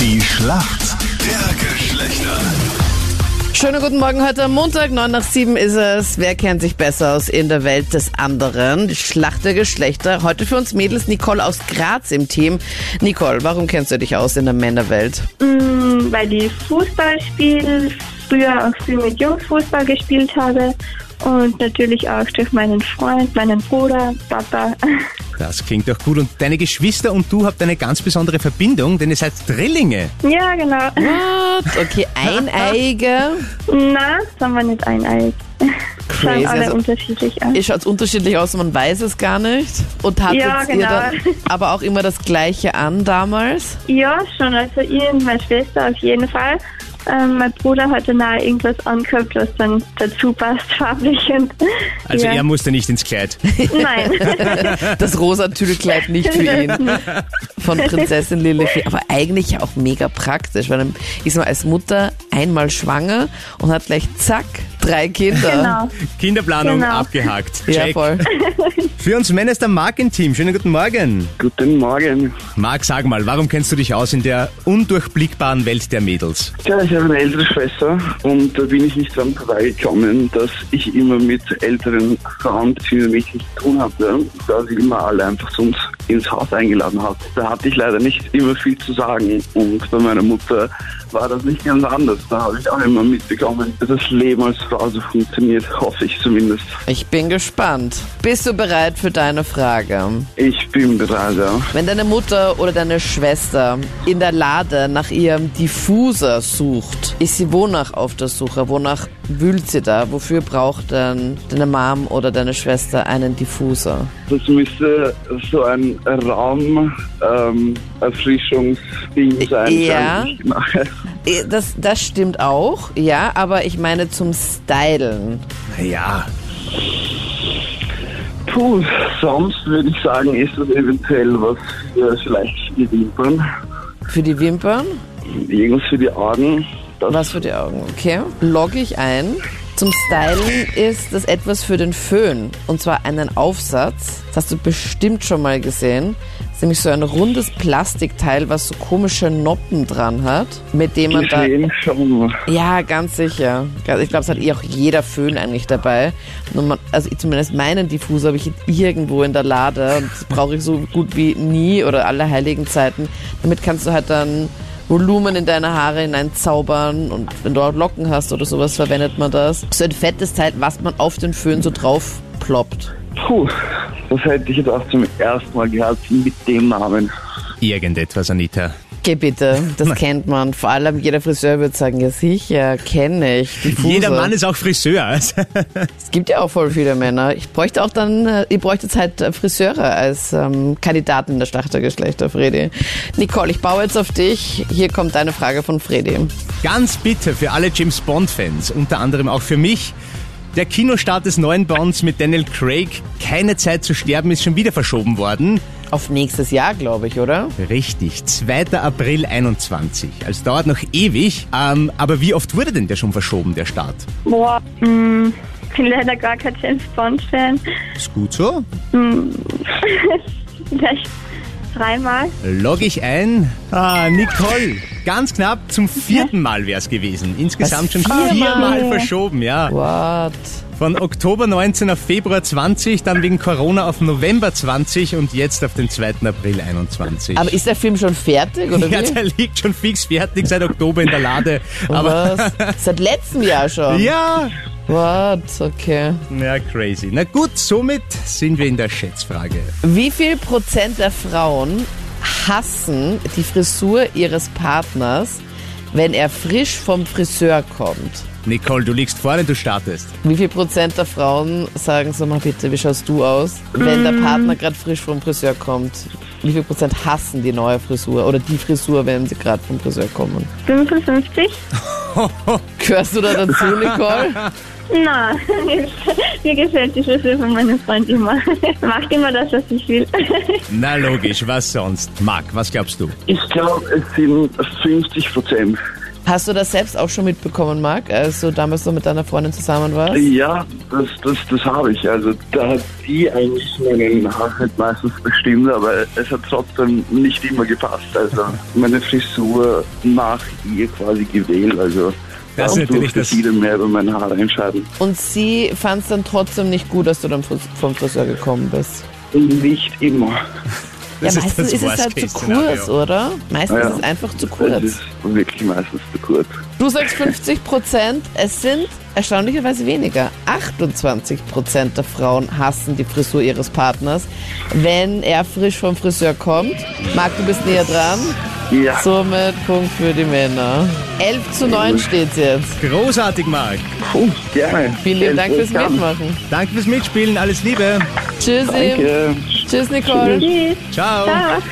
Die Schlacht der Geschlechter. Schönen guten Morgen heute am Montag, 9 nach 7 ist es. Wer kennt sich besser aus in der Welt des anderen? Die Schlacht der Geschlechter. Heute für uns Mädels Nicole aus Graz im Team. Nicole, warum kennst du dich aus in der Männerwelt? Mm, weil ich Fußball spiele, früher auch viel mit Jungs Fußball gespielt habe und natürlich auch durch meinen Freund, meinen Bruder, Papa. Das klingt doch gut. Und deine Geschwister und du habt eine ganz besondere Verbindung, denn ihr seid Drillinge. Ja, genau. What? Okay, Eineiige. Na, sind wir nicht eineig. Crazy. Schauen alle Also, unterschiedlich aus. ihr schaut unterschiedlich aus und man weiß es gar nicht. Und hattet Ja, ihr genau. dann aber auch immer das Gleiche an damals? Ja, schon. Also ich und meine Schwester auf jeden Fall. Ähm, mein Bruder hatte nahe irgendwas angehabt, was dann dazu passt, farblich. Und, Also ja. er musste nicht ins Kleid. Nein. Das rosa Tüdelkleid nicht für ihn. Von Prinzessin Lilith. Aber eigentlich auch mega praktisch, weil dann ist man als Mutter einmal schwanger und hat gleich zack, drei Kinder. genau. Kinderplanung Genau. abgehakt. Ja, Check. voll. Für uns Männer ist der Marc im Team. Schönen guten Morgen. Guten Morgen. Marc, sag mal, warum kennst du dich aus in der undurchblickbaren Welt der Mädels? Ja, ich habe eine ältere Schwester und da bin ich nicht dran vorbeigekommen, dass ich immer mit älteren Frauen bzw. Mädchen zu tun hatte, da sie immer alle einfach uns ins Haus eingeladen hat. Da hatte ich leider nicht immer viel zu sagen und bei meiner Mutter war das nicht ganz anders. Da habe ich auch immer mitbekommen, dass das Leben als Frau so funktioniert, hoffe ich zumindest. Ich bin gespannt. Bist du bereit für deine Frage? Ich bin bereit, ja. Wenn deine Mutter oder deine Schwester in der Lade nach ihrem Diffuser sucht, ist sie wonach auf der Suche? Wonach wühlt sie da? Wofür braucht denn deine Mom oder deine Schwester einen Diffuser? Das müsste so ein Raum ähm, Erfrischungsding sein. Ja. Eh, Das, das stimmt auch, ja, aber ich meine zum Stylen. Naja, Puh, sonst würde ich sagen, ist das eventuell was für vielleicht für die Wimpern, Für die Wimpern, irgendwas für die Augen. Was für die Augen, okay? Logge ich ein. Zum Stylen ist das etwas für den Föhn. Und zwar einen Aufsatz. Das hast du bestimmt schon mal gesehen. Das ist nämlich so ein rundes Plastikteil, was so komische Noppen dran hat, mit dem man da gesehen schon. Ja, ganz sicher. Ich glaube, es hat eh auch jeder Föhn eigentlich dabei. Nur man, also ich- zumindest meinen Diffuser habe ich irgendwo in der Lade und das brauche ich so gut wie nie oder alle heiligen Zeiten. Damit kannst du halt dann Volumen in deine Haare hineinzaubern und wenn du auch Locken hast oder sowas, verwendet man das. So ein fettes Teil, was man auf den Föhn so drauf ploppt. Puh, das hätte ich jetzt auch zum ersten Mal gehört mit dem Namen. irgendetwas, Anita. Geh bitte, das kennt man. Vor allem jeder Friseur wird sagen, ja sicher, kenne ich. Diffuser. Jeder Mann ist auch Friseur. Es gibt ja auch voll viele Männer. Ich bräuchte auch dann, äh, ihr bräuchtet halt äh, Friseure als ähm, Kandidaten in der Schlacht der Geschlechter, Fredi. Nicole, ich baue jetzt auf dich. Hier kommt deine Frage von Fredi. Ganz bitte für alle James Bond-Fans, unter anderem auch für mich. Der Kinostart des neuen Bonds mit Daniel Craig, keine Zeit zu sterben, ist schon wieder verschoben worden. Auf nächstes Jahr, glaube ich, oder? Richtig, 2. April 21. Also dauert noch ewig. Ähm, aber wie oft wurde denn der schon verschoben, der Start? Boah, mm, bin leider gar kein James Bond-Fan. Ist gut so. Vielleicht dreimal. Log ich ein. Ah, Nicole, ganz knapp zum vierten Mal wäre es gewesen. Insgesamt schon viermal? viermal verschoben, ja. What? Von Oktober 19 auf Februar 20, dann wegen Corona auf November 20 und jetzt auf den 2. April 21. Aber ist der Film schon fertig, oder ja, wie? der liegt schon fix fertig seit Oktober in der Lade. Aber was? Seit letztem Jahr schon? ja, What? Okay. ja, crazy. Na gut, somit sind wir in der Schätzfrage. Wie viel Prozent der Frauen hassen die Frisur ihres Partners, wenn er frisch vom Friseur kommt? Nicole, du liegst vorne, du startest. Wie viel Prozent der Frauen sagen so mal bitte, wie schaust du aus, wenn der Partner gerade frisch vom Friseur kommt? Wie viel Prozent hassen die neue Frisur oder die Frisur, wenn sie gerade vom Friseur kommen? 55? Gehörst du da dazu, Nicole? Na, mir gefällt die Frisur von meinem Freund immer. Macht immer das, was ich will. Na logisch, was sonst? Marc, was glaubst du? Ich glaube, es sind 50 Prozent. Hast du das selbst auch schon mitbekommen, Marc, als du damals so mit deiner Freundin zusammen warst? Ja, das, das, das habe ich. Also da hat die eigentlich meinen Haarschnitt meistens bestimmt, aber es hat trotzdem nicht immer gepasst. Also meine Frisur nach ihr quasi gewählt. Also Das ist da natürlich das- sie dann mehr über meine Haare entscheiden. Und sie fand es dann trotzdem nicht gut, dass du dann vom Friseur gekommen bist. Nicht immer. Das ja, ist meistens das ist, es halt zu kurz, oder? Meistens Ja. ist es einfach zu Es kurz. ist wirklich meistens zu kurz. Du sagst 50 Prozent, es sind erstaunlicherweise weniger. 28 Prozent der Frauen hassen die Frisur ihres Partners, wenn er frisch vom Friseur kommt. Marc, du bist näher dran. Ja, Somit Punkt für die Männer. 11 zu 9 steht's jetzt. Großartig, Marc. cool, gerne. Vielen lieben Dank fürs. Mitmachen. Danke fürs Mitspielen. Alles Liebe. Tschüss. Danke. Tschüss, Nicole. Tschüss. Ciao. Ciao.